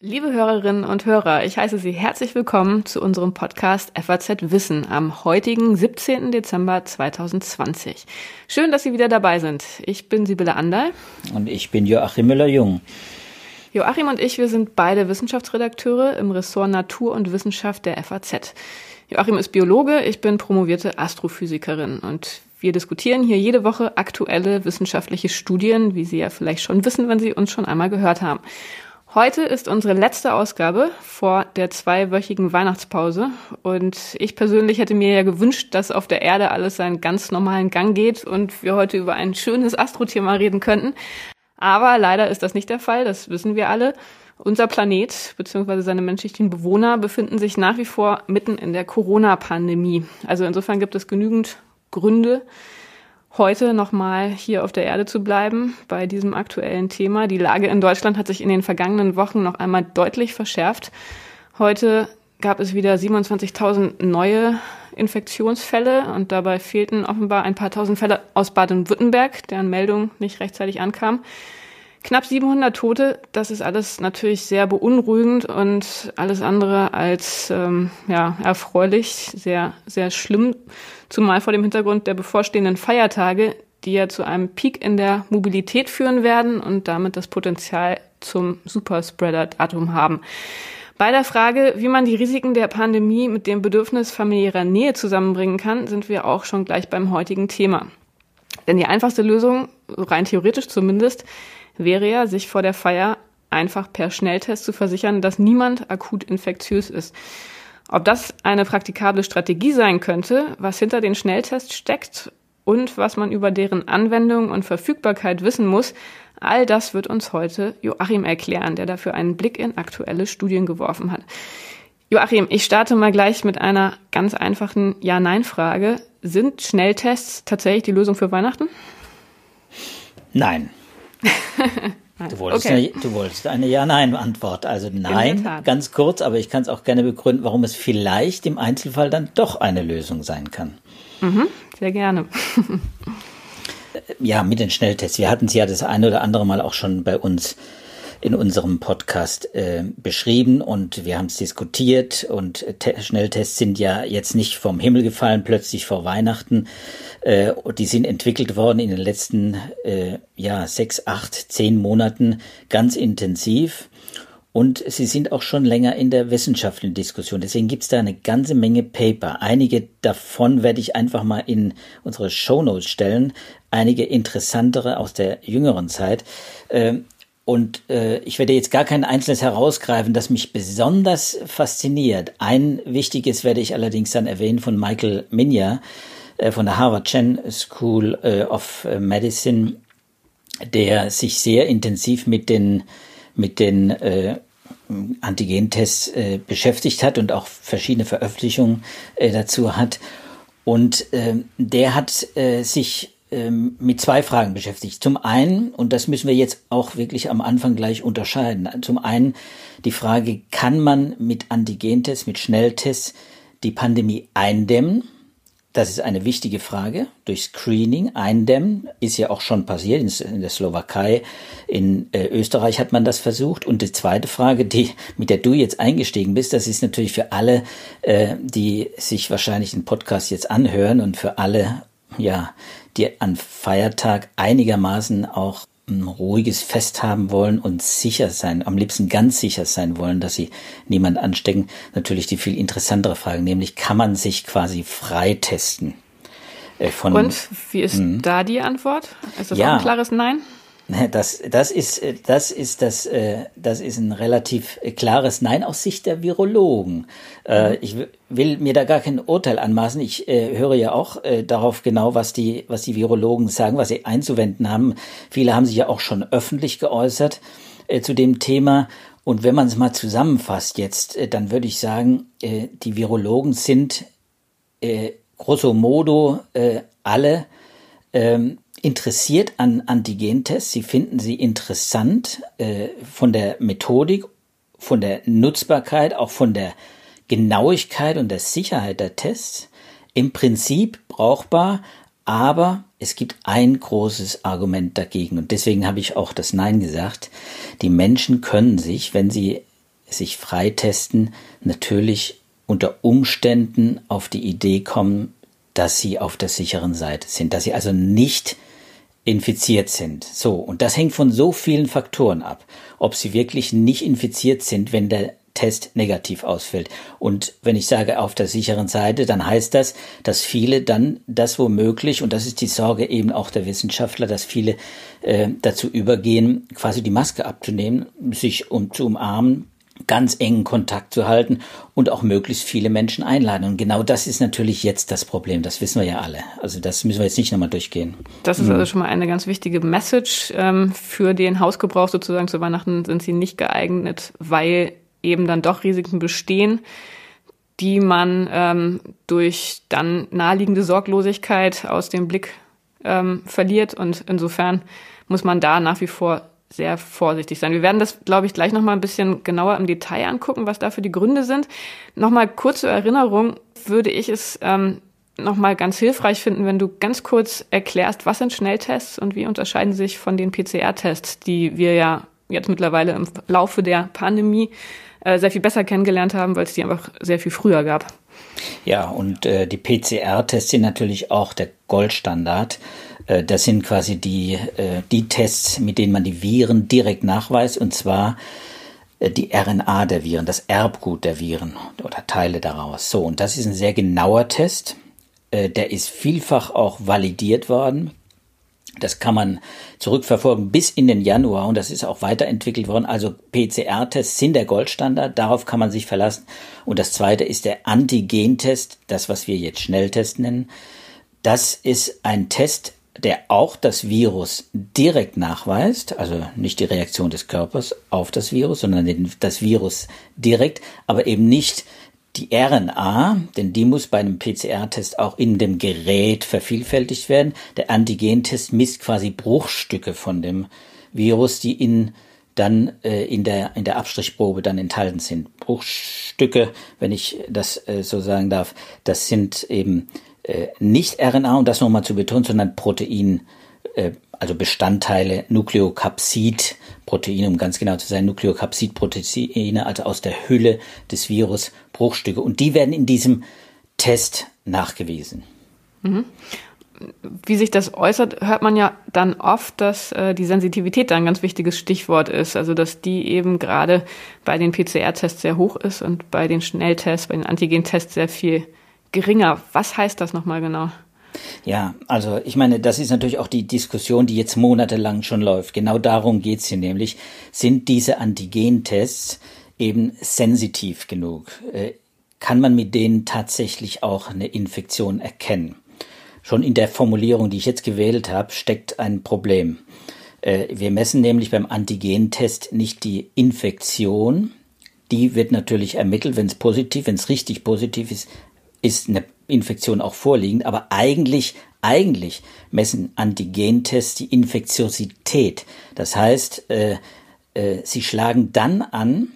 Liebe Hörerinnen und Hörer, ich heiße Sie herzlich willkommen zu unserem Podcast FAZ Wissen am heutigen 17. Dezember 2020. Schön, dass Sie wieder dabei sind. Ich bin Sibylle Anderl. Und ich bin Joachim Müller-Jung. Joachim und ich, wir sind beide Wissenschaftsredakteure im Ressort Natur und Wissenschaft der FAZ. Joachim ist Biologe, ich bin promovierte Astrophysikerin und wir diskutieren hier jede Woche aktuelle wissenschaftliche Studien, wie Sie ja vielleicht schon wissen, wenn Sie uns schon einmal gehört haben. Heute ist unsere letzte Ausgabe vor der zweiwöchigen Weihnachtspause und ich persönlich hätte mir ja gewünscht, dass auf der Erde alles seinen ganz normalen Gang geht und wir heute über ein schönes Astrothema reden könnten. Aber leider ist das nicht der Fall, das wissen wir alle. Unser Planet bzw. seine menschlichen Bewohner befinden sich nach wie vor mitten in der Corona-Pandemie. Also insofern gibt es genügend Gründe, heute nochmal hier auf der Erde zu bleiben bei diesem aktuellen Thema. Die Lage in Deutschland hat sich in den vergangenen Wochen noch einmal deutlich verschärft. Heute gab es wieder 27.000 neue Infektionsfälle und dabei fehlten offenbar ein paar tausend Fälle aus Baden-Württemberg, deren Meldung nicht rechtzeitig ankam. Knapp 700 Tote, das ist alles natürlich sehr beunruhigend und alles andere als ähm, ja, erfreulich, sehr, sehr schlimm, zumal vor dem Hintergrund der bevorstehenden Feiertage, die ja zu einem Peak in der Mobilität führen werden und damit das Potenzial zum Superspreader-Datum haben. Bei der Frage, wie man die Risiken der Pandemie mit dem Bedürfnis familiärer Nähe zusammenbringen kann, sind wir auch schon gleich beim heutigen Thema. Denn die einfachste Lösung, rein theoretisch zumindest, wäre ja, sich vor der Feier einfach per Schnelltest zu versichern, dass niemand akut infektiös ist. Ob das eine praktikable Strategie sein könnte, was hinter den Schnelltests steckt und was man über deren Anwendung und Verfügbarkeit wissen muss, all das wird uns heute Joachim erklären, der dafür einen Blick in aktuelle Studien geworfen hat. Joachim, ich starte mal gleich mit einer ganz einfachen Ja-Nein-Frage. Sind Schnelltests tatsächlich die Lösung für Weihnachten? Nein. Du wolltest, okay. eine, du wolltest eine Ja-Nein-Antwort. Also nein, ganz kurz, aber ich kann es auch gerne begründen, warum es vielleicht im Einzelfall dann doch eine Lösung sein kann. Mhm, sehr gerne. ja, mit den Schnelltests. Wir hatten es ja das eine oder andere Mal auch schon bei uns in unserem Podcast äh, beschrieben und wir haben es diskutiert und Schnelltests sind ja jetzt nicht vom Himmel gefallen, plötzlich vor Weihnachten. Äh, die sind entwickelt worden in den letzten äh, ja, sechs, acht, zehn Monaten ganz intensiv. Und sie sind auch schon länger in der wissenschaftlichen Diskussion. Deswegen gibt es da eine ganze Menge Paper. Einige davon werde ich einfach mal in unsere Shownotes stellen. Einige interessantere aus der jüngeren Zeit. Ähm, und äh, ich werde jetzt gar kein einzelnes herausgreifen, das mich besonders fasziniert. Ein wichtiges werde ich allerdings dann erwähnen von Michael Minya äh, von der Harvard Chen School äh, of Medicine, der sich sehr intensiv mit den, mit den äh, Antigentests äh, beschäftigt hat und auch verschiedene Veröffentlichungen äh, dazu hat. Und äh, der hat äh, sich ähm, mit zwei Fragen beschäftigt. Zum einen, und das müssen wir jetzt auch wirklich am Anfang gleich unterscheiden, zum einen die Frage, kann man mit Antigentests, mit Schnelltests die Pandemie eindämmen? Das ist eine wichtige Frage. Durch Screening eindämmen ist ja auch schon passiert. In der Slowakei, in äh, Österreich hat man das versucht. Und die zweite Frage, die, mit der du jetzt eingestiegen bist, das ist natürlich für alle, äh, die sich wahrscheinlich den Podcast jetzt anhören und für alle, ja, die an Feiertag einigermaßen auch ein ruhiges Fest haben wollen und sicher sein, am liebsten ganz sicher sein wollen, dass sie niemand anstecken, natürlich die viel interessantere Frage, nämlich kann man sich quasi freitesten? Äh, von, und wie ist mh. da die Antwort? Ist das ja, ein klares Nein? Ne, das, das ist, das ist das, äh, das ist ein relativ klares Nein aus Sicht der Virologen. Äh, mhm. Ich will mir da gar kein Urteil anmaßen. Ich äh, höre ja auch darauf genau, was die, was die Virologen sagen, was sie einzuwenden haben. Viele haben sich ja auch schon öffentlich geäußert zu dem Thema. Und wenn man es mal zusammenfasst jetzt, dann würde ich sagen, die Virologen sind grosso modo alle ähm, interessiert an Antigentests. Sie finden sie interessant äh, von der Methodik, von der Nutzbarkeit, auch von der Genauigkeit und der Sicherheit der Tests. Im Prinzip brauchbar, Aber es gibt ein großes Argument dagegen und deswegen habe ich auch das Nein gesagt. Die Menschen können sich, wenn sie sich freitesten, natürlich unter Umständen auf die Idee kommen, dass sie auf der sicheren Seite sind, dass sie also nicht infiziert sind. So, und das hängt von so vielen Faktoren ab, ob sie wirklich nicht infiziert sind, wenn der Test negativ ausfällt. Und wenn ich sage auf der sicheren Seite, dann heißt das, dass viele dann das womöglich, und das ist die Sorge eben auch der Wissenschaftler, dass viele äh, dazu übergehen, quasi die Maske abzunehmen, sich um zu umarmen, ganz engen Kontakt zu halten und auch möglichst viele Menschen einladen. Und genau das ist natürlich jetzt das Problem. Das wissen wir ja alle. Also das müssen wir jetzt nicht nochmal durchgehen. Das ist also schon mal eine ganz wichtige Message. Ähm, für den Hausgebrauch sozusagen zu Weihnachten sind sie nicht geeignet, weil eben dann doch Risiken bestehen, die man ähm, durch dann naheliegende Sorglosigkeit aus dem Blick ähm, verliert. Und insofern muss man da nach wie vor sehr vorsichtig sein. Wir werden das, glaube ich, gleich nochmal ein bisschen genauer im Detail angucken, was dafür die Gründe sind. Nochmal kurz zur Erinnerung würde ich es ähm, nochmal ganz hilfreich finden, wenn du ganz kurz erklärst, was sind Schnelltests und wie unterscheiden sich von den PCR-Tests, die wir ja jetzt mittlerweile im Laufe der Pandemie äh, sehr viel besser kennengelernt haben, weil es die einfach sehr viel früher gab. Ja, und äh, die PCR-Tests sind natürlich auch der Goldstandard. Äh, das sind quasi die, äh, die Tests, mit denen man die Viren direkt nachweist, und zwar äh, die RNA der Viren, das Erbgut der Viren oder Teile daraus. So, und das ist ein sehr genauer Test. Der ist vielfach auch validiert worden das kann man zurückverfolgen bis in den Januar und das ist auch weiterentwickelt worden. Also PCR-Tests sind der Goldstandard, darauf kann man sich verlassen. Und das zweite ist der Antigen-Test, das, was wir jetzt Schnelltest nennen. Das ist ein Test, der auch das Virus direkt nachweist, also nicht die Reaktion des Körpers auf das Virus, sondern das Virus direkt, aber eben nicht die RNA, denn die muss bei einem PCR-Test auch in dem Gerät vervielfältigt werden. Der Antigentest misst quasi Bruchstücke von dem Virus, die in dann äh, in der in der Abstrichprobe dann enthalten sind. Bruchstücke, wenn ich das äh, so sagen darf, das sind eben äh, nicht RNA und das nochmal zu betonen, sondern Protein äh, also Bestandteile Nukleokapsid-Proteine, um ganz genau zu sein, Nukleokapsid-Proteine, also aus der Hülle des Virus Bruchstücke. Und die werden in diesem Test nachgewiesen. Mhm. Wie sich das äußert, hört man ja dann oft, dass äh, die Sensitivität da ein ganz wichtiges Stichwort ist. Also dass die eben gerade bei den PCR-Tests sehr hoch ist und bei den Schnelltests, bei den Antigen-Tests sehr viel geringer. Was heißt das nochmal genau? Ja, also ich meine, das ist natürlich auch die Diskussion, die jetzt monatelang schon läuft. Genau darum geht's hier nämlich. Sind diese Antigentests eben sensitiv genug? Äh, kann man mit denen tatsächlich auch eine Infektion erkennen? Schon in der Formulierung, die ich jetzt gewählt habe, steckt ein Problem. Äh, wir messen nämlich beim Antigentest nicht die Infektion, die wird natürlich ermittelt, wenn es positiv, wenn es richtig positiv ist, ist eine Infektion auch vorliegend, aber eigentlich, eigentlich messen Antigentests die Infektiosität. Das heißt, äh, äh, sie schlagen dann an,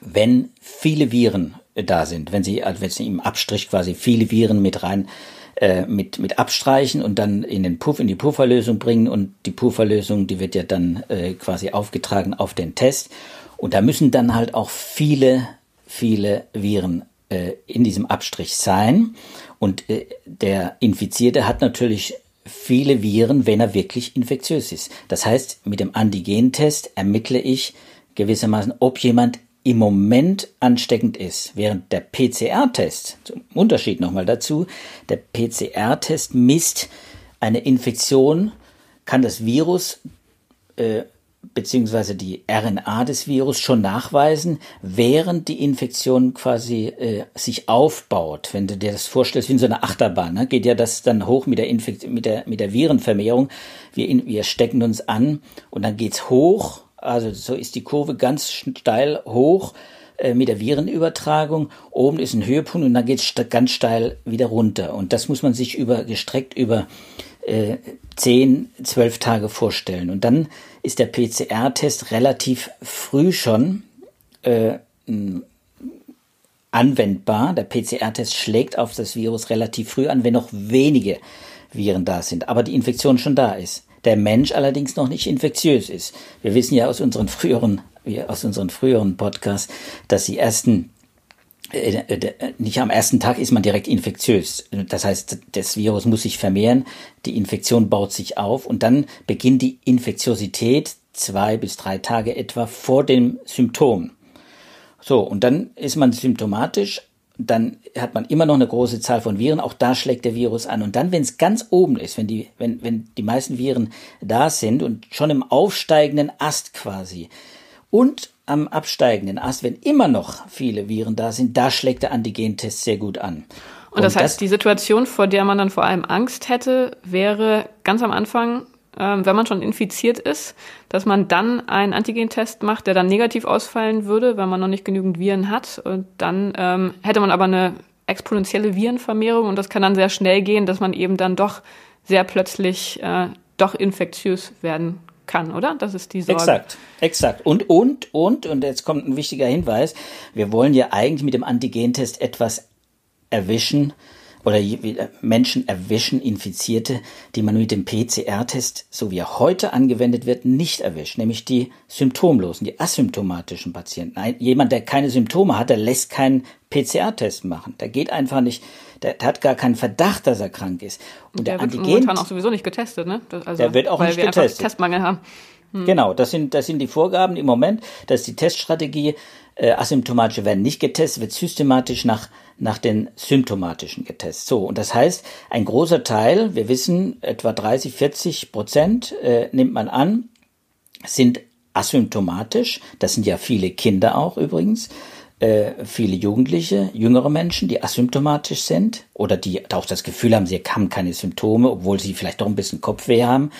wenn viele Viren äh, da sind, wenn sie, also wenn sie im Abstrich quasi viele Viren mit rein äh, mit, mit abstreichen und dann in den Puff, in die Pufferlösung bringen und die Pufferlösung, die wird ja dann äh, quasi aufgetragen auf den Test. Und da müssen dann halt auch viele, viele Viren äh, in diesem Abstrich sein. Und äh, der Infizierte hat natürlich viele Viren, wenn er wirklich infektiös ist. Das heißt, mit dem Antigentest ermittle ich gewissermaßen, ob jemand im Moment ansteckend ist, während der PCR-Test, zum Unterschied nochmal dazu, der PCR-Test misst eine Infektion, kann das Virus äh, beziehungsweise die RNA des Virus schon nachweisen, während die Infektion quasi äh, sich aufbaut. Wenn du dir das vorstellst, wie in so einer Achterbahn, ne, geht ja das dann hoch mit der, Infekt mit der, mit der Virenvermehrung. Wir, in, wir stecken uns an und dann geht's hoch. Also so ist die Kurve ganz steil hoch äh, mit der Virenübertragung. Oben ist ein Höhepunkt und dann geht's ganz steil wieder runter. Und das muss man sich über gestreckt über äh, 10, 12 Tage vorstellen. Und dann ist der PCR-Test relativ früh schon äh, anwendbar. Der PCR-Test schlägt auf das Virus relativ früh an, wenn noch wenige Viren da sind, aber die Infektion schon da ist. Der Mensch allerdings noch nicht infektiös ist. Wir wissen ja aus unseren früheren, aus unseren früheren Podcasts, dass die ersten nicht am ersten Tag ist man direkt infektiös. Das heißt, das Virus muss sich vermehren, die Infektion baut sich auf und dann beginnt die Infektiosität zwei bis drei Tage etwa vor dem Symptom. So, und dann ist man symptomatisch, dann hat man immer noch eine große Zahl von Viren, auch da schlägt der Virus an. Und dann, wenn es ganz oben ist, wenn die, wenn, wenn die meisten Viren da sind und schon im aufsteigenden Ast quasi und am absteigenden Ast, wenn immer noch viele Viren da sind, da schlägt der Antigentest sehr gut an. Und das heißt, das, die Situation, vor der man dann vor allem Angst hätte, wäre ganz am Anfang, ähm, wenn man schon infiziert ist, dass man dann einen Antigentest macht, der dann negativ ausfallen würde, wenn man noch nicht genügend Viren hat. Und dann ähm, hätte man aber eine exponentielle Virenvermehrung und das kann dann sehr schnell gehen, dass man eben dann doch sehr plötzlich äh, doch infektiös werden kann, oder? Das ist die Sorge. Exakt, exakt. Und, und, und, und jetzt kommt ein wichtiger Hinweis. Wir wollen ja eigentlich mit dem Antigentest etwas erwischen oder Menschen erwischen, Infizierte, die man mit dem PCR-Test, so wie er heute angewendet wird, nicht erwischt, nämlich die symptomlosen, die asymptomatischen Patienten. Jemand, der keine Symptome hat, der lässt keinen PCR-Test machen. Der geht einfach nicht der, der, hat gar keinen Verdacht, dass er krank ist. Und der, der wird Antigen, momentan auch sowieso nicht getestet, ne? Also, der wird auch nicht wir getestet. Testmangel haben. Hm. Genau, das sind, das sind die Vorgaben im Moment. Das ist die Teststrategie. Äh, asymptomatische werden nicht getestet, wird systematisch nach, nach den symptomatischen getestet. So, und das heißt, ein großer Teil, wir wissen, etwa 30, 40 Prozent äh, nimmt man an, sind asymptomatisch. Das sind ja viele Kinder auch übrigens äh, viele Jugendliche, jüngere Menschen, die asymptomatisch sind oder die auch das Gefühl haben, sie haben keine Symptome, obwohl sie vielleicht doch ein bisschen Kopfweh haben.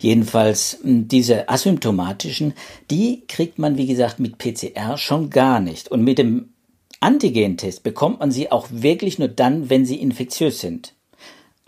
Jedenfalls diese asymptomatischen, die kriegt man, wie gesagt, mit PCR schon gar nicht. Und mit dem Antigentest bekommt man sie auch wirklich nur dann, wenn sie infektiös sind.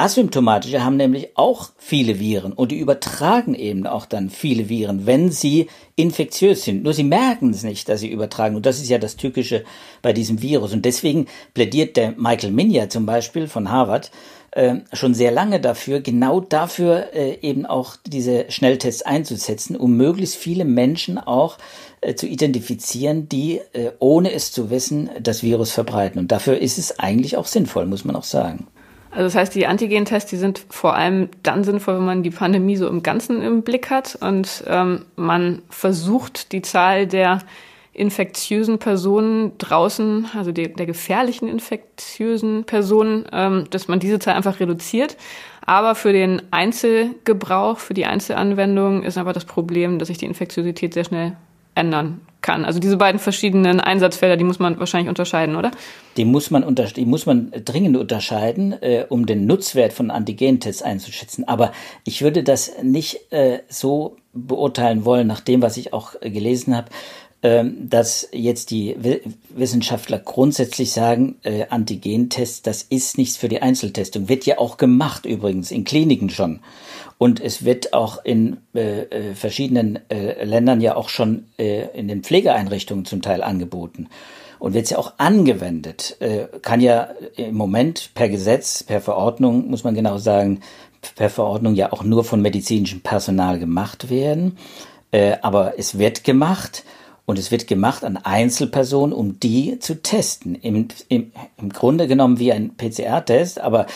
Asymptomatische haben nämlich auch viele Viren und die übertragen eben auch dann viele Viren, wenn sie infektiös sind. Nur sie merken es nicht, dass sie übertragen. Und das ist ja das Tückische bei diesem Virus. Und deswegen plädiert der Michael Minya zum Beispiel von Harvard äh, schon sehr lange dafür, genau dafür äh, eben auch diese Schnelltests einzusetzen, um möglichst viele Menschen auch äh, zu identifizieren, die äh, ohne es zu wissen das Virus verbreiten. Und dafür ist es eigentlich auch sinnvoll, muss man auch sagen. Also das heißt, die Antigen-Tests, die sind vor allem dann sinnvoll, wenn man die Pandemie so im Ganzen im Blick hat und ähm, man versucht, die Zahl der infektiösen Personen draußen, also die, der gefährlichen infektiösen Personen, ähm, dass man diese Zahl einfach reduziert. Aber für den Einzelgebrauch, für die Einzelanwendung ist aber das Problem, dass sich die Infektiosität sehr schnell ändern kann. Also diese beiden verschiedenen Einsatzfelder, die muss man wahrscheinlich unterscheiden, oder? Die muss man, unter, die muss man dringend unterscheiden, äh, um den Nutzwert von Antigentests einzuschätzen. Aber ich würde das nicht äh, so beurteilen wollen, nach dem, was ich auch äh, gelesen habe, dass jetzt die Wissenschaftler grundsätzlich sagen, äh, Antigentests, das ist nichts für die Einzeltestung. Wird ja auch gemacht übrigens, in Kliniken schon. Und es wird auch in äh, äh, verschiedenen äh, Ländern ja auch schon äh, in den Pflegeeinrichtungen zum Teil angeboten. Und wird ja auch angewendet. Äh, kann ja im Moment per Gesetz, per Verordnung, muss man genau sagen, per Verordnung ja auch nur von medizinischem Personal gemacht werden. Aber es wird gemacht. Und es wird gemacht an Einzelpersonen, um die zu testen. Im, im, im Grunde genommen wie ein PCR-Test, aber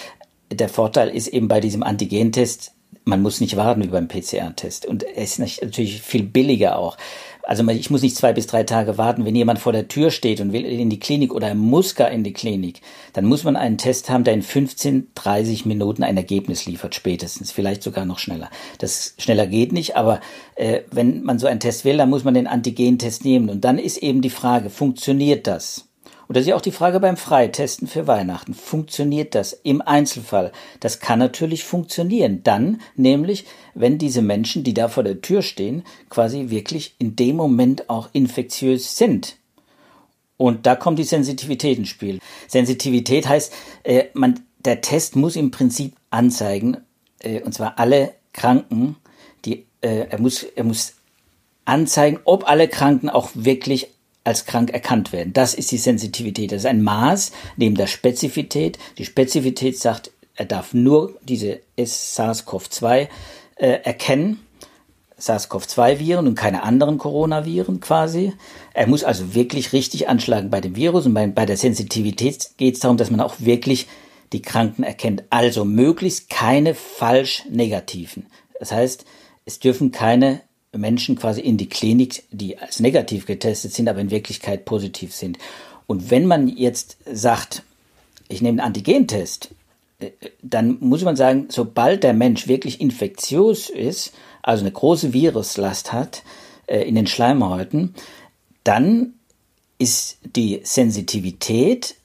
der Vorteil ist eben bei diesem Antigentest, man muss nicht warten wie beim PCR-Test. Und es ist natürlich viel billiger auch. Also ich muss nicht zwei bis drei Tage warten, wenn jemand vor der Tür steht und will in die Klinik oder muss gar in die Klinik, dann muss man einen Test haben, der in 15, 30 Minuten ein Ergebnis liefert, spätestens, vielleicht sogar noch schneller. Das schneller geht nicht, aber äh, wenn man so einen Test will, dann muss man den Antigen-Test nehmen. Und dann ist eben die Frage, funktioniert das? Und das ist ja auch die Frage beim Freitesten für Weihnachten. Funktioniert das im Einzelfall? Das kann natürlich funktionieren. Dann nämlich, wenn diese Menschen, die da vor der Tür stehen, quasi wirklich in dem Moment auch infektiös sind. Und da kommt die Sensitivität ins Spiel. Sensitivität heißt, äh, man, der Test muss im Prinzip anzeigen, äh, und zwar alle Kranken, die, äh, er muss, er muss anzeigen, ob alle Kranken auch wirklich als krank erkannt werden. Das ist die Sensitivität. Das ist ein Maß neben der Spezifität. Die Spezifität sagt, Er darf nur diese SARS-CoV-2 äh, erkennen. SARS-CoV-2-Viren und keine anderen Coronaviren quasi. Er muss also wirklich richtig anschlagen bei dem Virus und bei, bei der Sensitivität geht es darum, dass man auch wirklich die Kranken erkennt. Also möglichst keine falsch negativen. Das heißt, es dürfen keine Menschen quasi in die Klinik, die als negativ getestet sind, aber in Wirklichkeit positiv sind. Und wenn man jetzt sagt, ich nehme einen Antigentest, äh, dann muss man sagen, sobald der Mensch wirklich infektiös ist, also eine große Viruslast hat äh, in den Schleimhäuten, dann ist die Sensitivität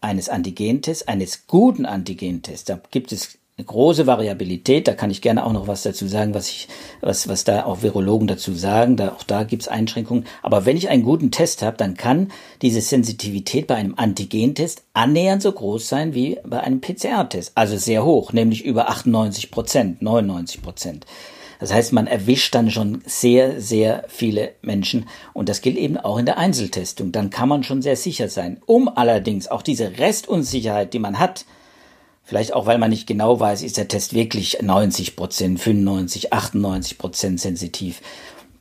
eines Antigentests, eines guten Antigentests, da gibt es eine große Variabilität. Da kann ich gerne auch noch was dazu sagen, was ich, was, was da auch Virologen dazu sagen. Da, auch da gibt's Einschränkungen. Aber wenn ich einen guten Test habe, dann kann diese Sensitivität bei einem Antigentest annähernd so groß sein wie bei einem PCR-Test. Also sehr hoch, nämlich über 98 Prozent, 99 Prozent. Das heißt, man erwischt dann schon sehr, sehr viele Menschen. Und das gilt eben auch in der Einzeltestung. Dann kann man schon sehr sicher sein. Um allerdings auch diese Restunsicherheit, die man hat, Vielleicht auch, weil man nicht genau weiß, ist der Test wirklich 90 Prozent, 95, 98 Prozent sensitiv.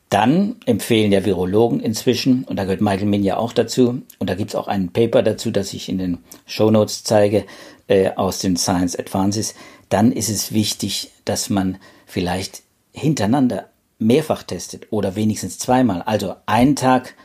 Dann empfehlen ja Virologen inzwischen, und da gehört Michael Min ja auch dazu, und da gibt's auch ein Paper dazu, das ich in den Show Notes zeige, äh, aus den Science Advances, dann ist es wichtig, dass man vielleicht hintereinander mehrfach testet oder wenigstens zweimal. Also einen Tag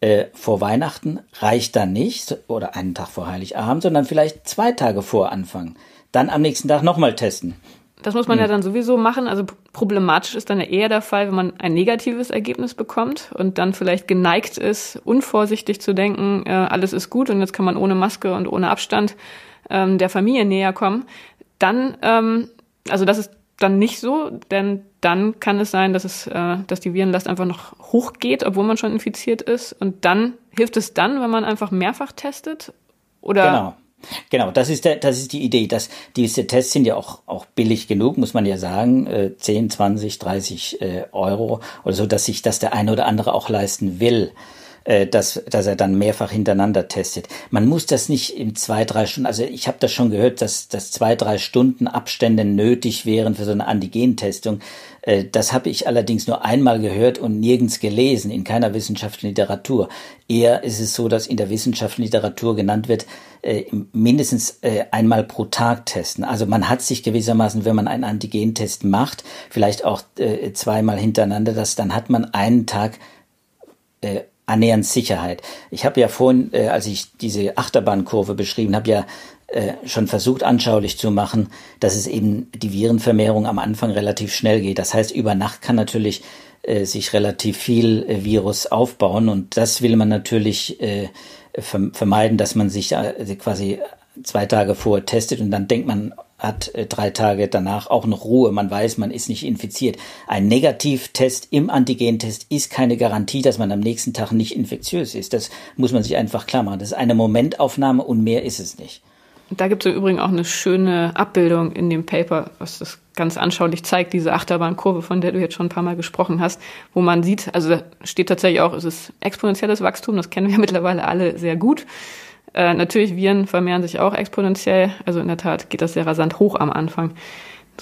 äh, vor Weihnachten reicht dann nicht oder einen Tag vor Heiligabend, sondern vielleicht zwei Tage vor Anfang. Dann am nächsten Tag nochmal testen. Das muss man hm. ja dann sowieso machen. Also problematisch ist dann ja eher der Fall, wenn man ein negatives Ergebnis bekommt und dann vielleicht geneigt ist, unvorsichtig zu denken, äh, alles ist gut und jetzt kann man ohne Maske und ohne Abstand ähm, der Familie näher kommen. Dann, ähm, also das ist dann nicht so, denn dann kann es sein, dass es, äh, dass die Virenlast einfach noch hochgeht, obwohl man schon infiziert ist. Und dann hilft es dann, wenn man einfach mehrfach testet? Oder? Genau. Genau, das ist der, das ist die Idee. Dass diese Tests sind ja auch, auch billig genug, muss man ja sagen, äh, 10, 20, 30 äh, Euro oder so, dass sich das der eine oder andere auch leisten will. Äh, dass, dass er dann mehrfach hintereinander testet. Man muss das nicht in zwei, drei Stunden, also ich habe das schon gehört, dass, dass zwei, drei Stunden Abstände nötig wären für so eine Antigentestung. Äh, das habe ich allerdings nur einmal gehört und nirgends gelesen, in keiner wissenschaftlichen Literatur. Eher ist es so, dass in der wissenschaftlichen Literatur genannt wird, äh, mindestens einmal pro Tag testen. Also man hat sich gewissermaßen, wenn man einen Antigentest macht, vielleicht auch zweimal hintereinander, das, dann hat man einen Tag annähernd Sicherheit. Ich habe ja vorhin, äh, als ich diese Achterbahnkurve beschrieben habe, ja äh, schon versucht anschaulich zu machen, dass es eben die Virenvermehrung am Anfang relativ schnell geht. Das heißt, über Nacht kann natürlich äh, sich relativ viel äh, Virus aufbauen und das will man natürlich äh, vermeiden, dass man sich äh, quasi zwei Tage vorher testet und dann denkt man, hat äh, drei Tage danach auch noch Ruhe. Man weiß, man ist nicht infiziert. Ein Negativtest im Antigentest ist keine Garantie, dass man am nächsten Tag nicht infektiös ist. Das muss man sich einfach klar machen. Das ist eine Momentaufnahme und mehr ist es nicht. Da gibt es im Übrigen auch eine schöne Abbildung in dem Paper, was das ganz anschaulich zeigt, diese Achterbahnkurve, von der du jetzt schon ein paar Mal gesprochen hast, wo man sieht, also da steht tatsächlich auch, es ist exponentielles Wachstum, das kennen wir mittlerweile alle sehr gut. Äh, natürlich, Viren vermehren sich auch exponentiell. Also in der Tat geht das sehr rasant hoch am Anfang.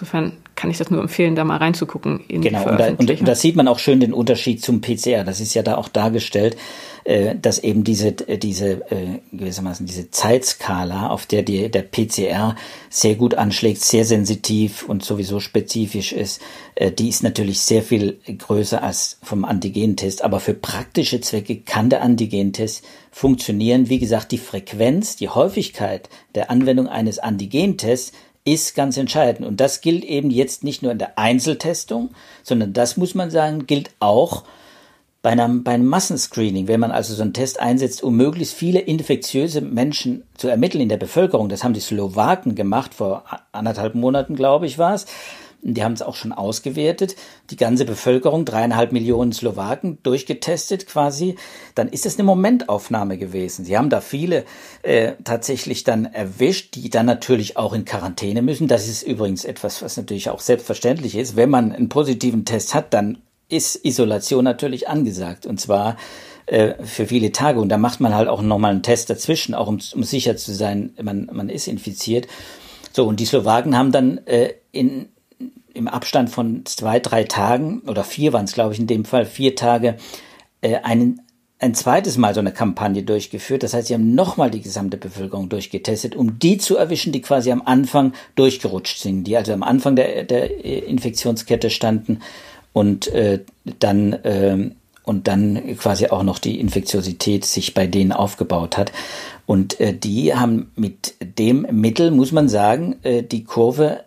Insofern kann ich das nur empfehlen, da mal reinzugucken. In genau, und da, und da sieht man auch schön den Unterschied zum PCR. Das ist ja da auch dargestellt, äh, dass eben diese, diese äh, gewissermaßen diese Zeitskala, auf der die, der PCR sehr gut anschlägt, sehr sensitiv und sowieso spezifisch ist, äh, die ist natürlich sehr viel größer als vom Antigentest. Aber für praktische Zwecke kann der Antigentest funktionieren. Wie gesagt, die Frequenz, die Häufigkeit der Anwendung eines Antigentests ist ganz entscheidend. Und das gilt eben jetzt nicht nur in der Einzeltestung, sondern das muss man sagen, gilt auch bei einem, bei einem Massenscreening, wenn man also so einen Test einsetzt, um möglichst viele infektiöse Menschen zu ermitteln in der Bevölkerung. Das haben die Slowaken gemacht, vor anderthalb Monaten, glaube ich, war es. Die haben es auch schon ausgewertet, die ganze Bevölkerung, dreieinhalb Millionen Slowaken durchgetestet quasi. Dann ist es eine Momentaufnahme gewesen. Sie haben da viele äh, tatsächlich dann erwischt, die dann natürlich auch in Quarantäne müssen. Das ist übrigens etwas, was natürlich auch selbstverständlich ist. Wenn man einen positiven Test hat, dann ist Isolation natürlich angesagt. Und zwar äh, für viele Tage. Und da macht man halt auch nochmal einen Test dazwischen, auch um, um sicher zu sein, man, man ist infiziert. So, und die Slowaken haben dann äh, in, im Abstand von zwei, drei Tagen oder vier waren es, glaube ich, in dem Fall, vier Tage, äh, einen, ein zweites Mal so eine Kampagne durchgeführt. Das heißt, sie haben nochmal die gesamte Bevölkerung durchgetestet, um die zu erwischen, die quasi am Anfang durchgerutscht sind, die also am Anfang der, der Infektionskette standen und äh, dann äh, und dann quasi auch noch die Infektiosität sich bei denen aufgebaut hat. Und äh, die haben mit dem Mittel, muss man sagen, äh, die Kurve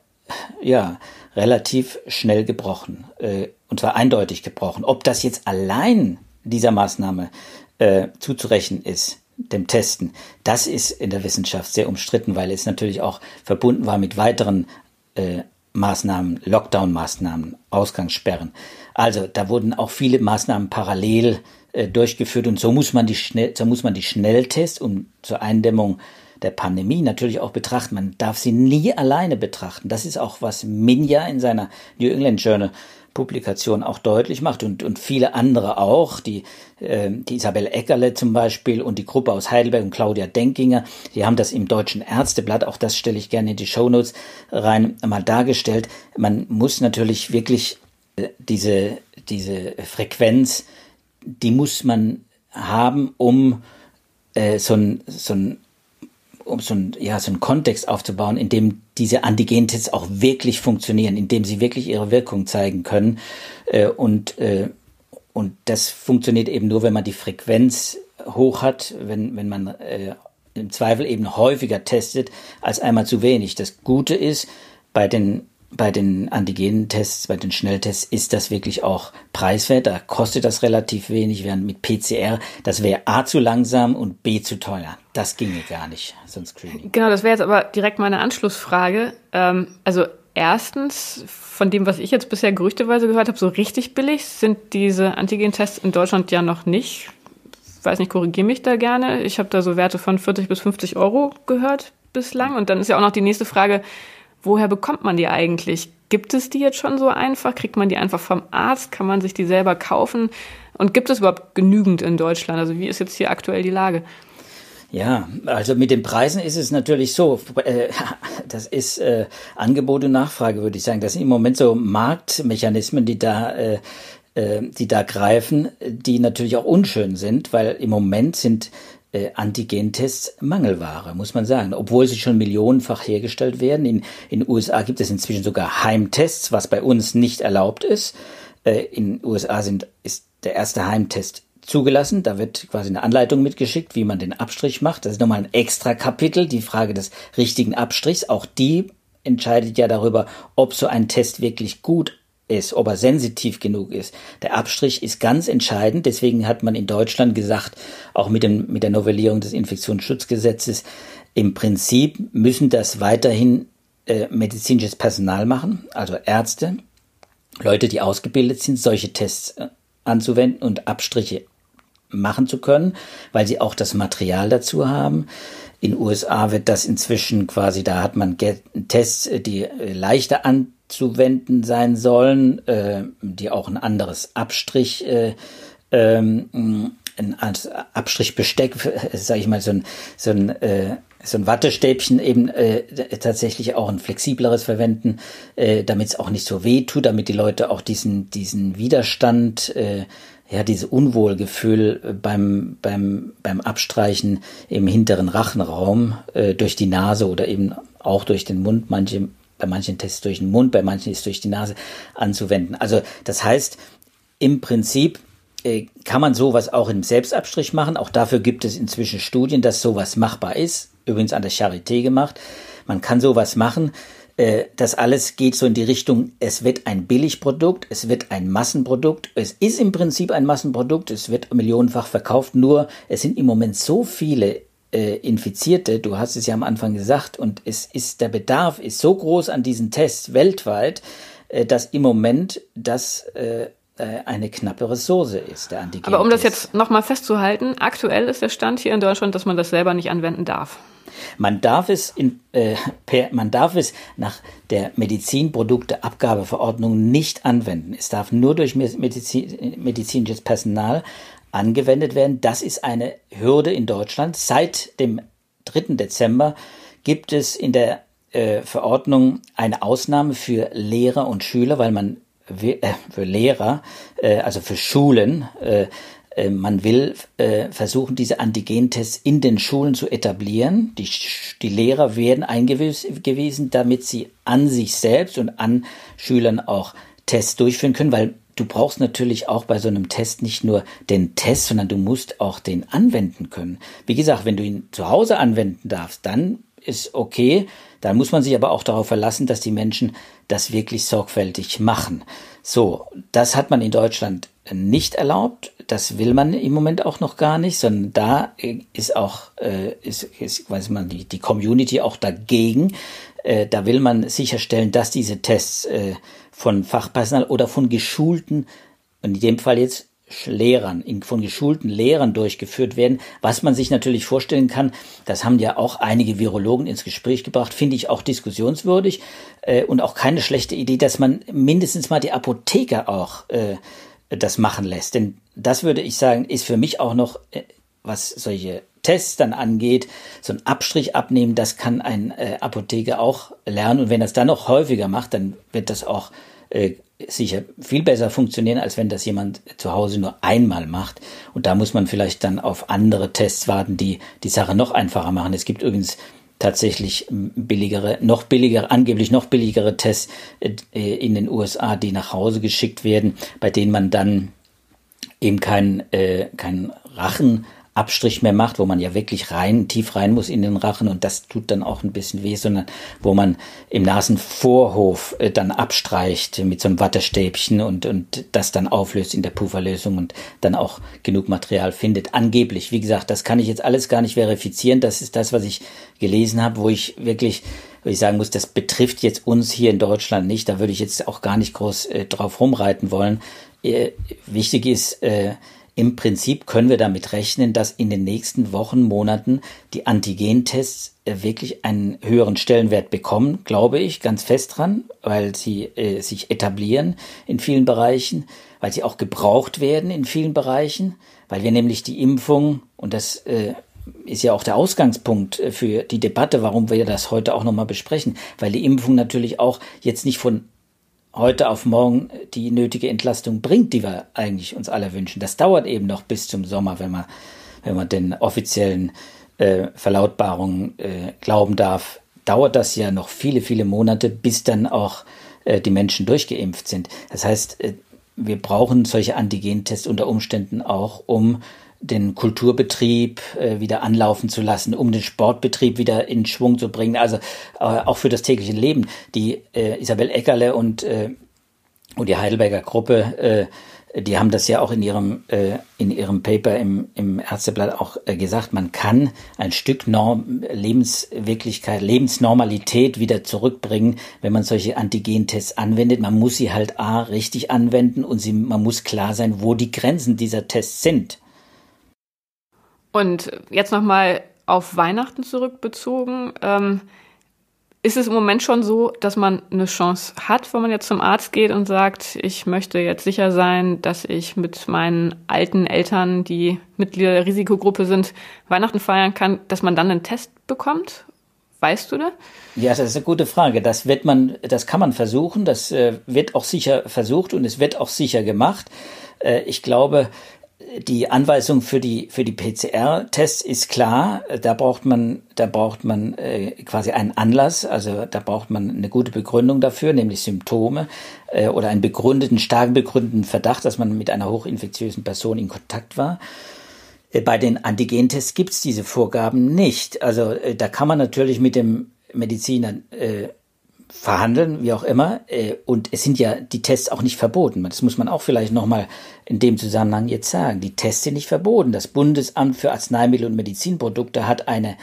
ja relativ schnell gebrochen. Äh, und zwar eindeutig gebrochen. Ob das jetzt allein dieser Maßnahme äh, zuzurechnen ist, dem Testen, das ist in der Wissenschaft sehr umstritten, weil es natürlich auch verbunden war mit weiteren äh, Maßnahmen, Lockdown-Maßnahmen, Ausgangssperren. Also da wurden auch viele Maßnahmen parallel äh, durchgeführt und so muss man die schnell, so muss man die Schnelltests um zur Eindämmung der Pandemie natürlich auch betrachten. Man darf sie nie alleine betrachten. Das ist auch was Minja in seiner New England Journal Publikation auch deutlich macht und, und viele andere auch, die, äh, die Isabel Eckerle zum Beispiel und die Gruppe aus Heidelberg und Claudia Denkinger, die haben das im Deutschen Ärzteblatt, auch das stelle ich gerne in die Shownotes rein, mal dargestellt. Man muss natürlich wirklich äh, diese, diese Frequenz, die muss man haben, um äh, so ein, so ein um so ein, ja, so einen Kontext aufzubauen, in dem diese Antigentests auch wirklich funktionieren, in dem sie wirklich ihre Wirkung zeigen können. Äh, und, äh, und das funktioniert eben nur, wenn man die Frequenz hoch hat, wenn, wenn man äh, im Zweifel eben häufiger testet als einmal zu wenig. Das Gute ist, bei den bei den Antigentests, bei den Schnelltests ist das wirklich auch preiswert. Da kostet das relativ wenig, während mit PCR, das wäre A zu langsam und B zu teuer. Das ginge gar nicht, so ein Screening. Genau, das wäre jetzt aber direkt meine Anschlussfrage. Ähm, also erstens, von dem, was ich jetzt bisher gerüchteweise gehört habe, so richtig billig sind diese Antigentests in Deutschland ja noch nicht. Ich weiß nicht, korrigiere mich da gerne. Ich habe da so Werte von 40 bis 50 Euro gehört bislang. Und dann ist ja auch noch die nächste Frage, woher bekommt man die eigentlich? Gibt es die jetzt schon so einfach? Kriegt man die einfach vom Arzt? Kann man sich die selber kaufen? Und gibt es überhaupt genügend in Deutschland? Also wie ist jetzt hier aktuell die Lage? Ja, also mit den Preisen ist es natürlich so, äh, das ist äh, Angebot und Nachfrage, würde ich sagen. Das sind im Moment so Marktmechanismen, die da, äh, äh, die da greifen, die natürlich auch unschön sind, weil im Moment sind äh, Antigentests Mangelware, muss man sagen. Obwohl sie schon millionenfach hergestellt werden. In den USA gibt es inzwischen sogar Heimtests, was bei uns nicht erlaubt ist. Äh, in den USA sind, ist der erste Heimtest zugelassen. Da wird quasi eine Anleitung mitgeschickt, wie man den Abstrich macht. Das ist nochmal ein extra Kapitel, die Frage des richtigen Abstrichs. Auch die entscheidet ja darüber, ob so ein Test wirklich gut ist, ob er sensitiv genug ist. Der Abstrich ist ganz entscheidend. Deswegen hat man in Deutschland gesagt, auch mit, dem, mit der Novellierung des Infektionsschutzgesetzes, im Prinzip müssen das weiterhin äh, medizinisches Personal machen, also Ärzte, Leute, die ausgebildet sind, solche Tests äh, anzuwenden und Abstriche machen zu können, weil sie auch das Material dazu haben. In USA wird das inzwischen quasi, da hat man Tests, die äh, leichter an anzuwenden sein sollen, äh, die auch ein anderes Abstrich, äh, ähm, ein Abstrichbesteck, sage ich mal, so ein, so ein äh, so ein Wattestäbchen eben äh, tatsächlich auch ein flexibleres verwenden, äh, damit es auch nicht so weh tut, damit die Leute auch diesen diesen Widerstand, äh, ja diese Unwohlgefühl beim beim beim Abstreichen im hinteren Rachenraum äh, durch die Nase oder eben auch durch den Mund. Manche bei manchen Tests durch den Mund, bei manchen ist durch die Nase anzuwenden. Also das heißt, im Prinzip äh, kann man sowas auch im Selbstabstrich machen. Auch dafür gibt es inzwischen Studien, dass sowas machbar ist. Übrigens an der Charité gemacht. Man kann sowas machen. Äh, das alles geht so in die Richtung, es wird ein Billigprodukt, es wird ein Massenprodukt. Es ist im Prinzip ein Massenprodukt, es wird millionenfach verkauft, nur es sind im Moment so viele äh, Infizierte, du hast es ja am Anfang gesagt, und es ist der Bedarf ist so groß an diesen Tests weltweit, äh, dass im Moment das äh, äh eine knappe Ressource ist, der Antigen. Aber um das jetzt nochmal festzuhalten, aktuell ist der Stand hier in Deutschland, dass man das selber nicht anwenden darf. Man darf es in, äh, per, man darf es nach der Medizinprodukteabgabeverordnung nicht anwenden. Es darf nur durch Medizin, medizinisches Personal angewendet werden. Das ist eine Hürde in Deutschland. Seit dem 3. Dezember gibt es in der äh, Verordnung eine Ausnahme für Lehrer und Schüler, weil man äh, für Lehrer, äh, also für Schulen, äh, man will äh, versuchen, diese Antigentests in den Schulen zu etablieren. Die, die Lehrer werden eingewiesen, damit sie an sich selbst und an Schülern auch Tests durchführen können, weil du brauchst natürlich auch bei so einem Test nicht nur den Test, sondern du musst auch den anwenden können. Wie gesagt, wenn du ihn zu Hause anwenden darfst, dann ist okay. Dann muss man sich aber auch darauf verlassen, dass die Menschen das wirklich sorgfältig machen. So, das hat man in Deutschland nicht erlaubt. Das will man im Moment auch noch gar nicht, sondern da ist auch, äh, ist, ist, weiß man, die, die Community auch dagegen. Äh, da will man sicherstellen, dass diese Tests äh, von Fachpersonal oder von geschulten, in dem Fall jetzt Lehrern, von geschulten Lehrern durchgeführt werden, was man sich natürlich vorstellen kann, das haben ja auch einige Virologen ins Gespräch gebracht, finde ich auch diskussionswürdig äh, und auch keine schlechte Idee, dass man mindestens mal die Apotheker auch äh, das machen lässt. Denn das würde ich sagen, ist für mich auch noch, äh, was solche Tests dann angeht, so ein Abstrich abnehmen, das kann ein äh, Apotheker auch lernen. Und wenn er es dann noch häufiger macht, dann wird das auch äh, sicher viel besser funktionieren, als wenn das jemand zu Hause nur einmal macht. Und da muss man vielleicht dann auf andere Tests warten, die die Sache noch einfacher machen. Es gibt übrigens tatsächlich billigere, noch billigere, angeblich noch billigere Tests äh, in den USA, die nach Hause geschickt werden, bei denen man dann eben keinen äh, kein Rachen Abstrich mehr macht, wo man ja wirklich rein, tief rein muss in den Rachen und das tut dann auch ein bisschen weh, sondern wo man im Nasenvorhof äh, dann abstreicht mit so einem Wattestäbchen und, und das dann auflöst in der Pufferlösung und dann auch genug Material findet. Angeblich, wie gesagt, das kann ich jetzt alles gar nicht verifizieren. Das ist das, was ich gelesen habe, wo ich wirklich wo ich sagen muss, das betrifft jetzt uns hier in Deutschland nicht. Da würde ich jetzt auch gar nicht groß äh, drauf rumreiten wollen. Äh, wichtig ist, äh, im Prinzip können wir damit rechnen, dass in den nächsten Wochen, Monaten die Antigentests äh, wirklich einen höheren Stellenwert bekommen, glaube ich, ganz fest dran, weil sie äh, sich etablieren in vielen Bereichen, weil sie auch gebraucht werden in vielen Bereichen, weil wir nämlich die Impfung, und das äh, ist ja auch der Ausgangspunkt äh, für die Debatte, warum wir das heute auch nochmal besprechen, weil die Impfung natürlich auch jetzt nicht von heute auf morgen die nötige Entlastung bringt, die wir eigentlich uns alle wünschen. Das dauert eben noch bis zum Sommer, wenn man, wenn man den offiziellen äh, Verlautbarungen äh, glauben darf, dauert das ja noch viele, viele Monate, bis dann auch äh, die Menschen durchgeimpft sind. Das heißt, äh, wir brauchen solche Antigentests unter Umständen auch, um den Kulturbetrieb äh, wieder anlaufen zu lassen, um den Sportbetrieb wieder in Schwung zu bringen, also äh, auch für das tägliche Leben. Die äh, Isabel Eckerle und, äh, und die Heidelberger Gruppe, äh, die haben das ja auch in ihrem, äh, in ihrem Paper im, im Ärzteblatt auch äh, gesagt, man kann ein Stück Norm, Lebenswirklichkeit, Lebensnormalität wieder zurückbringen, wenn man solche Antigentests anwendet. Man muss sie halt A richtig anwenden und sie, man muss klar sein, wo die Grenzen dieser Tests sind. Und jetzt nochmal auf Weihnachten zurückbezogen. Ähm, ist es im Moment schon so, dass man eine Chance hat, wenn man jetzt zum Arzt geht und sagt, ich möchte jetzt sicher sein, dass ich mit meinen alten Eltern, die Mitglieder der Risikogruppe sind, Weihnachten feiern kann, dass man dann einen Test bekommt? Weißt du da? Ja, das ist eine gute Frage. Das wird man, das kann man versuchen. Das äh, wird auch sicher versucht und es wird auch sicher gemacht. Äh, ich glaube, die Anweisung für die für die PCR-Tests ist klar. Da braucht man da braucht man äh, quasi einen Anlass. Also da braucht man eine gute Begründung dafür, nämlich Symptome äh, oder einen begründeten stark begründeten Verdacht, dass man mit einer hochinfektiösen Person in Kontakt war. Äh, bei den Antigentests gibt's diese Vorgaben nicht. Also äh, da kann man natürlich mit dem Mediziner äh, verhandeln, wie auch immer. Äh, und es sind ja die Tests auch nicht verboten. Das muss man auch vielleicht nochmal in dem Zusammenhang jetzt sagen. Die Tests sind nicht verboten. Das Bundesamt für Arzneimittel und Medizinprodukte hat eine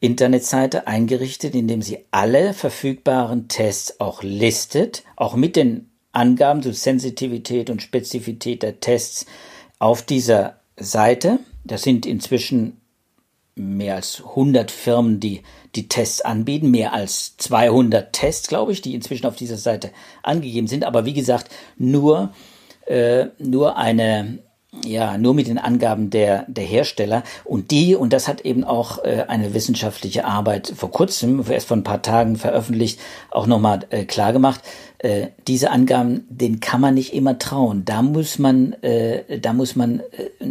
Internetseite eingerichtet, in dem sie alle verfügbaren Tests auch listet, auch mit den Angaben zu Sensitivität und Spezifität der Tests auf dieser Seite. Das sind inzwischen mehr als 100 Firmen, die die Tests anbieten, mehr als 200 Tests, glaube ich, die inzwischen auf dieser Seite angegeben sind. Aber wie gesagt, nur, äh, nur eine, ja, nur mit den Angaben der, der Hersteller. Und die, und das hat eben auch äh, eine wissenschaftliche Arbeit vor kurzem, erst vor ein paar Tagen veröffentlicht, auch nochmal äh, klar gemacht, äh, diese Angaben, denen kann man nicht immer trauen. Da muss man, äh, da muss man äh,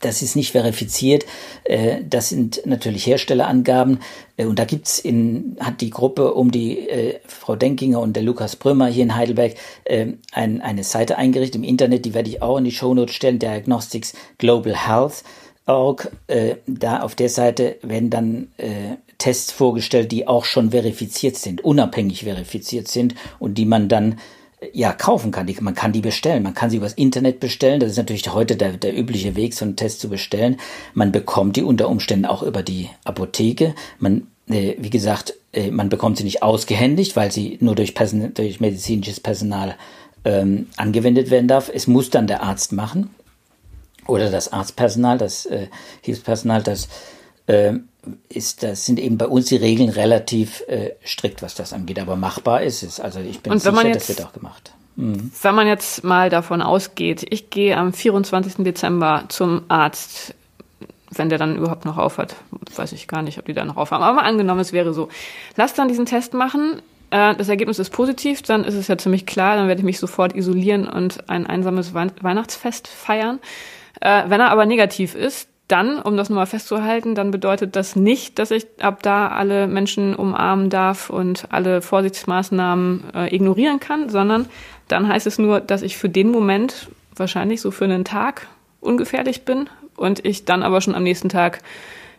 das ist nicht verifiziert. Äh, das sind natürlich Herstellerangaben. Äh, und da gibt's in, hat die Gruppe um die äh, Frau Denkinger und der Lukas Brömer hier in Heidelberg äh, ein, eine Seite eingerichtet im Internet, die werde ich auch in die Shownotes stellen, Diagnostics Global Health. Org, äh, da auf der Seite werden dann äh, Tests vorgestellt, die auch schon verifiziert sind, unabhängig verifiziert sind und die man dann ja, kaufen kann. Die, man kann die bestellen. Man kann sie übers Internet bestellen. Das ist natürlich heute der, der übliche Weg, so einen Test zu bestellen. Man bekommt die unter Umständen auch über die Apotheke. Man, äh, wie gesagt, äh, man bekommt sie nicht ausgehändigt, weil sie nur durch, Person, durch medizinisches Personal ähm, angewendet werden darf. Es muss dann der Arzt machen oder das Arztpersonal, das äh, Hilfspersonal, das ist, das sind eben bei uns die Regeln relativ äh, strikt, was das angeht. Aber machbar ist es. Also ich bin sicher, jetzt, das wird auch gemacht. Mhm. Wenn man jetzt mal davon ausgeht, ich gehe am 24. Dezember zum Arzt, wenn der dann überhaupt noch aufhat, weiß ich gar nicht, ob die da noch aufhaben. Aber mal angenommen, es wäre so. Lass dann diesen Test machen. Äh, das Ergebnis ist positiv, dann ist es ja ziemlich klar, dann werde ich mich sofort isolieren und ein einsames Weihnachtsfest feiern. Äh, wenn er aber negativ ist, dann, um das nochmal festzuhalten, dann bedeutet das nicht, dass ich ab da alle Menschen umarmen darf und alle Vorsichtsmaßnahmen äh, ignorieren kann, sondern dann heißt es nur, dass ich für den Moment, wahrscheinlich so für einen Tag, ungefährlich bin und ich dann aber schon am nächsten Tag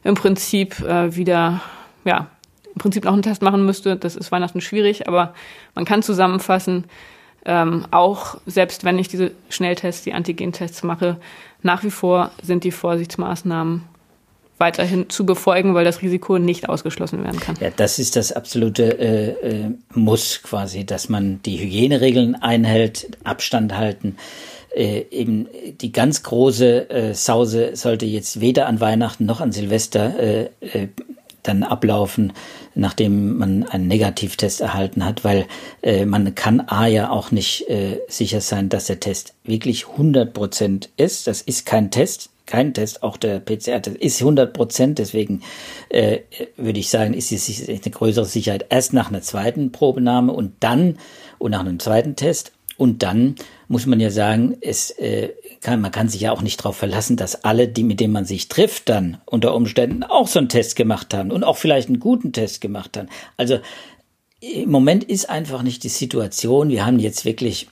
im Prinzip äh, wieder, ja, im Prinzip noch einen Test machen müsste. Das ist Weihnachten schwierig, aber man kann zusammenfassen, ähm, auch selbst wenn ich diese Schnelltests, die Antigentests mache, nach wie vor sind die Vorsichtsmaßnahmen weiterhin zu befolgen, weil das Risiko nicht ausgeschlossen werden kann. Ja, das ist das absolute äh, äh, Muss quasi, dass man die Hygieneregeln einhält, Abstand halten. Äh, eben die ganz große äh, Sause sollte jetzt weder an Weihnachten noch an Silvester äh, äh, dann ablaufen, nachdem man einen Negativtest erhalten hat, weil äh, man kann A ja auch nicht äh, sicher sein, dass der Test wirklich 100 Prozent ist. Das ist kein Test, kein Test, auch der PCR-Test ist 100 Prozent. Deswegen äh, würde ich sagen, ist es eine größere Sicherheit erst nach einer zweiten Probenahme und dann und nach einem zweiten Test und dann muss man ja sagen, es äh, kann, man kann sich ja auch nicht darauf verlassen, dass alle, die mit denen man sich trifft, dann unter Umständen auch so einen Test gemacht haben und auch vielleicht einen guten Test gemacht haben. Also im Moment ist einfach nicht die Situation. Wir haben jetzt wirklich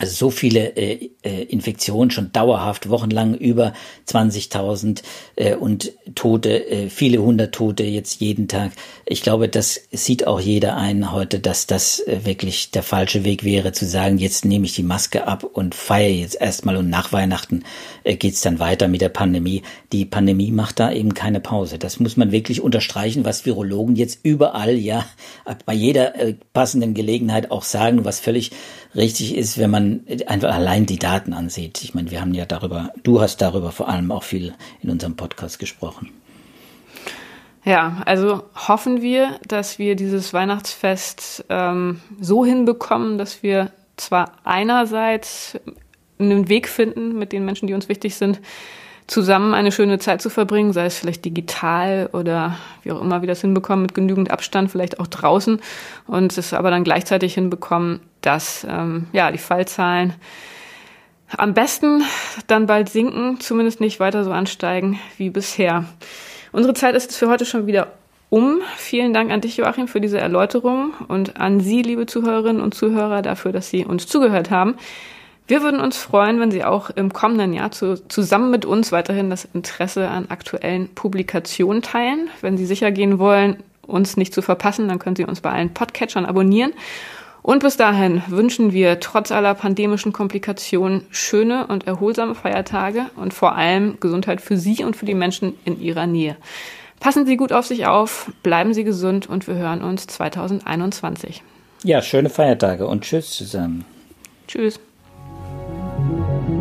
also so viele äh, äh, Infektionen schon dauerhaft, wochenlang über 20.000 äh, und Tote, äh, viele hundert Tote jetzt jeden Tag. Ich glaube, das sieht auch jeder ein heute, dass das äh, wirklich der falsche Weg wäre, zu sagen, jetzt nehme ich die Maske ab und feiere jetzt erstmal und nach Weihnachten äh, geht's dann weiter mit der Pandemie. Die Pandemie macht da eben keine Pause. Das muss man wirklich unterstreichen, was Virologen jetzt überall, ja, bei jeder äh, passenden Gelegenheit auch sagen, was völlig richtig ist, wenn man einfach allein die Daten ansieht. Ich meine, wir haben ja darüber, du hast darüber vor allem auch viel in unserem Podcast gesprochen. Ja, also hoffen wir, dass wir dieses Weihnachtsfest ähm, so hinbekommen, dass wir zwar einerseits einen Weg finden mit den Menschen, die uns wichtig sind, zusammen eine schöne Zeit zu verbringen, sei es vielleicht digital oder wie auch immer wir das hinbekommen, mit genügend Abstand, vielleicht auch draußen und es aber dann gleichzeitig hinbekommen, dass ähm, ja die Fallzahlen am besten dann bald sinken, zumindest nicht weiter so ansteigen wie bisher. Unsere Zeit ist für heute schon wieder um. Vielen Dank an dich, Joachim, für diese Erläuterung und an Sie, liebe Zuhörerinnen und Zuhörer, dafür, dass Sie uns zugehört haben. Wir würden uns freuen, wenn Sie auch im kommenden Jahr zu, zusammen mit uns weiterhin das Interesse an aktuellen Publikationen teilen. Wenn Sie sicher gehen wollen, uns nicht zu verpassen, dann können Sie uns bei allen Podcatchern abonnieren. Und bis dahin wünschen wir trotz aller pandemischen Komplikationen schöne und erholsame Feiertage und vor allem Gesundheit für Sie und für die Menschen in Ihrer Nähe. Passen Sie gut auf sich auf, bleiben Sie gesund und wir hören uns 2021. Ja, schöne Feiertage und tschüss zusammen. Tschüss. Thank you.